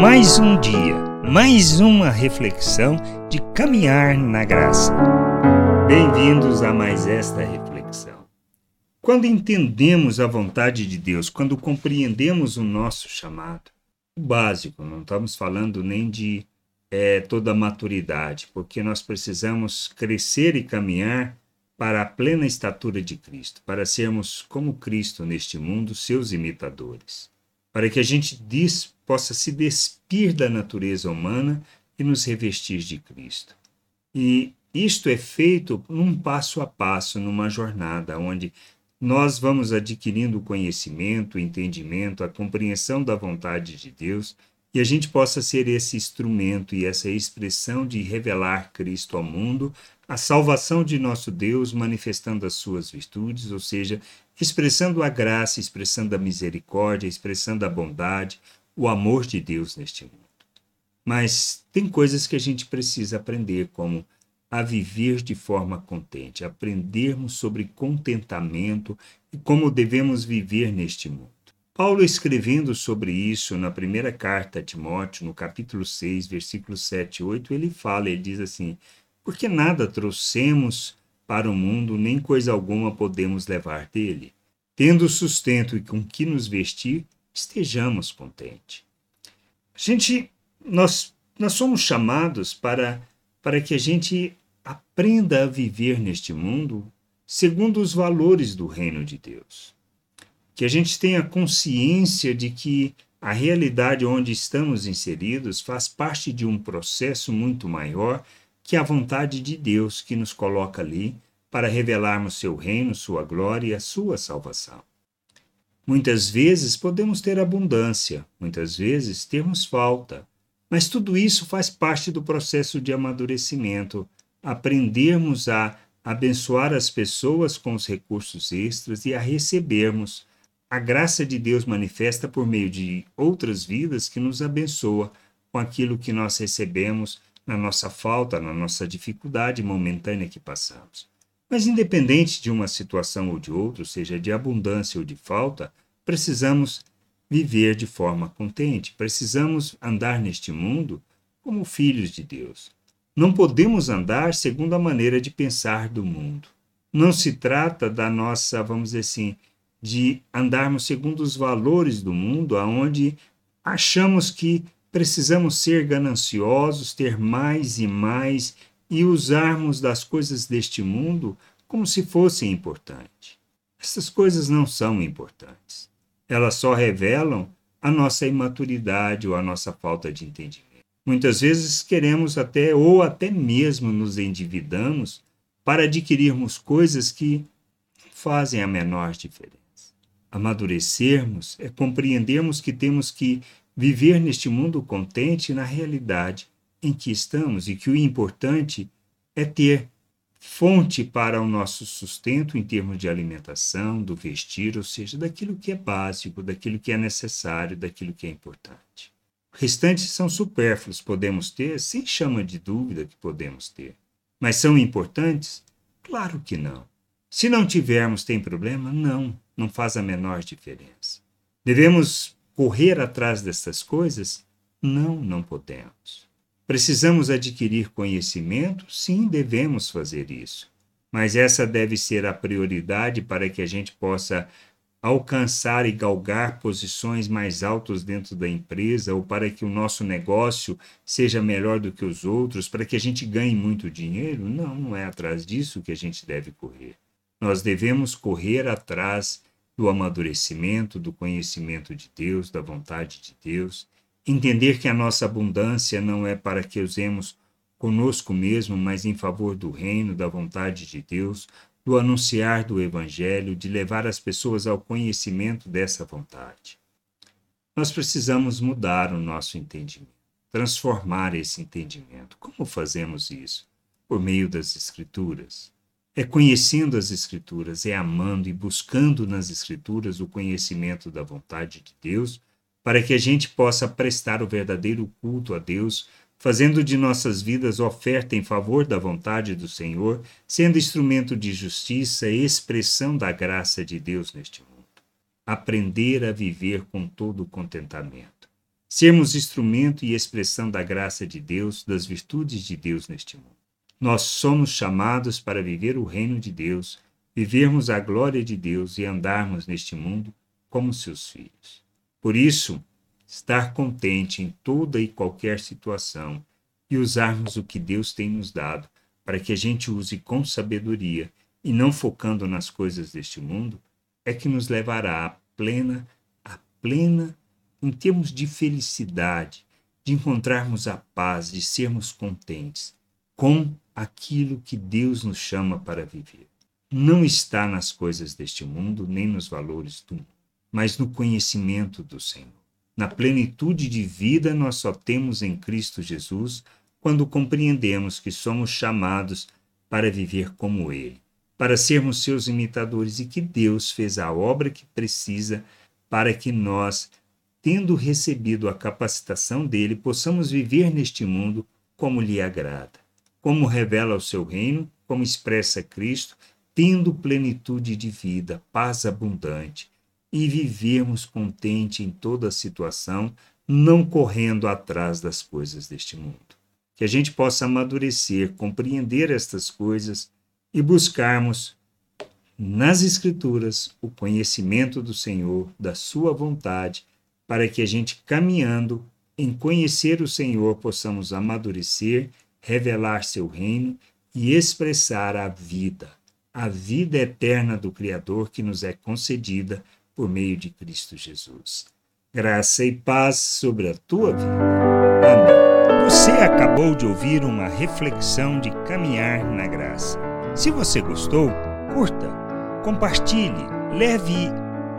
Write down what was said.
Mais um dia, mais uma reflexão de caminhar na graça. Bem-vindos a mais esta reflexão. Quando entendemos a vontade de Deus, quando compreendemos o nosso chamado, o básico, não estamos falando nem de é, toda a maturidade, porque nós precisamos crescer e caminhar para a plena estatura de Cristo, para sermos como Cristo neste mundo, seus imitadores, para que a gente diz, possa se despir da natureza humana e nos revestir de Cristo. E isto é feito num passo a passo, numa jornada onde nós vamos adquirindo conhecimento, entendimento, a compreensão da vontade de Deus e a gente possa ser esse instrumento e essa expressão de revelar Cristo ao mundo, a salvação de nosso Deus manifestando as suas virtudes, ou seja, expressando a graça, expressando a misericórdia, expressando a bondade, o amor de Deus neste mundo. Mas tem coisas que a gente precisa aprender, como a viver de forma contente, aprendermos sobre contentamento e como devemos viver neste mundo. Paulo, escrevendo sobre isso na primeira carta a Timóteo, no capítulo 6, versículos 7 e 8, ele fala, ele diz assim: Porque nada trouxemos para o mundo, nem coisa alguma podemos levar dele. Tendo sustento e com que nos vestir, estejamos contentes. A gente, nós, nós somos chamados para, para que a gente aprenda a viver neste mundo segundo os valores do reino de Deus que a gente tenha consciência de que a realidade onde estamos inseridos faz parte de um processo muito maior que a vontade de Deus que nos coloca ali para revelarmos seu reino, sua glória e a sua salvação. Muitas vezes podemos ter abundância, muitas vezes termos falta, mas tudo isso faz parte do processo de amadurecimento, aprendermos a abençoar as pessoas com os recursos extras e a recebermos a graça de Deus manifesta por meio de outras vidas que nos abençoa com aquilo que nós recebemos na nossa falta, na nossa dificuldade momentânea que passamos. Mas, independente de uma situação ou de outra, seja de abundância ou de falta, precisamos viver de forma contente, precisamos andar neste mundo como filhos de Deus. Não podemos andar segundo a maneira de pensar do mundo. Não se trata da nossa, vamos dizer assim, de andarmos segundo os valores do mundo, aonde achamos que precisamos ser gananciosos, ter mais e mais e usarmos das coisas deste mundo como se fossem importantes. Essas coisas não são importantes. Elas só revelam a nossa imaturidade ou a nossa falta de entendimento. Muitas vezes queremos até ou até mesmo nos endividamos para adquirirmos coisas que fazem a menor diferença amadurecermos é compreendermos que temos que viver neste mundo contente na realidade em que estamos e que o importante é ter fonte para o nosso sustento em termos de alimentação, do vestir, ou seja, daquilo que é básico, daquilo que é necessário, daquilo que é importante. Restantes são supérfluos, podemos ter, sem chama de dúvida que podemos ter. Mas são importantes? Claro que não. Se não tivermos, tem problema? Não, não faz a menor diferença. Devemos correr atrás dessas coisas? Não, não podemos. Precisamos adquirir conhecimento? Sim, devemos fazer isso. Mas essa deve ser a prioridade para que a gente possa alcançar e galgar posições mais altas dentro da empresa ou para que o nosso negócio seja melhor do que os outros, para que a gente ganhe muito dinheiro? Não, não é atrás disso que a gente deve correr. Nós devemos correr atrás do amadurecimento, do conhecimento de Deus, da vontade de Deus, entender que a nossa abundância não é para que usemos conosco mesmo, mas em favor do reino, da vontade de Deus, do anunciar do Evangelho, de levar as pessoas ao conhecimento dessa vontade. Nós precisamos mudar o nosso entendimento, transformar esse entendimento. Como fazemos isso? Por meio das Escrituras. É conhecendo as Escrituras, é amando e buscando nas Escrituras o conhecimento da vontade de Deus, para que a gente possa prestar o verdadeiro culto a Deus, fazendo de nossas vidas oferta em favor da vontade do Senhor, sendo instrumento de justiça e expressão da graça de Deus neste mundo. Aprender a viver com todo o contentamento, sermos instrumento e expressão da graça de Deus, das virtudes de Deus neste mundo. Nós somos chamados para viver o reino de Deus, vivermos a glória de Deus e andarmos neste mundo como seus filhos. Por isso, estar contente em toda e qualquer situação e usarmos o que Deus tem nos dado para que a gente use com sabedoria e não focando nas coisas deste mundo, é que nos levará à plena, à plena em termos de felicidade, de encontrarmos a paz, de sermos contentes com aquilo que Deus nos chama para viver. Não está nas coisas deste mundo, nem nos valores do mundo, mas no conhecimento do Senhor. Na plenitude de vida nós só temos em Cristo Jesus quando compreendemos que somos chamados para viver como Ele, para sermos seus imitadores e que Deus fez a obra que precisa para que nós, tendo recebido a capacitação dele, possamos viver neste mundo como lhe agrada, como revela o seu reino, como expressa Cristo, tendo plenitude de vida, paz abundante, e vivermos contente em toda situação, não correndo atrás das coisas deste mundo. Que a gente possa amadurecer, compreender estas coisas e buscarmos nas Escrituras o conhecimento do Senhor, da Sua vontade, para que a gente, caminhando em conhecer o Senhor, possamos amadurecer, revelar seu reino e expressar a vida, a vida eterna do Criador que nos é concedida por meio de Cristo Jesus. Graça e paz sobre a tua vida. Amém. Você acabou de ouvir uma reflexão de caminhar na graça. Se você gostou, curta, compartilhe, leve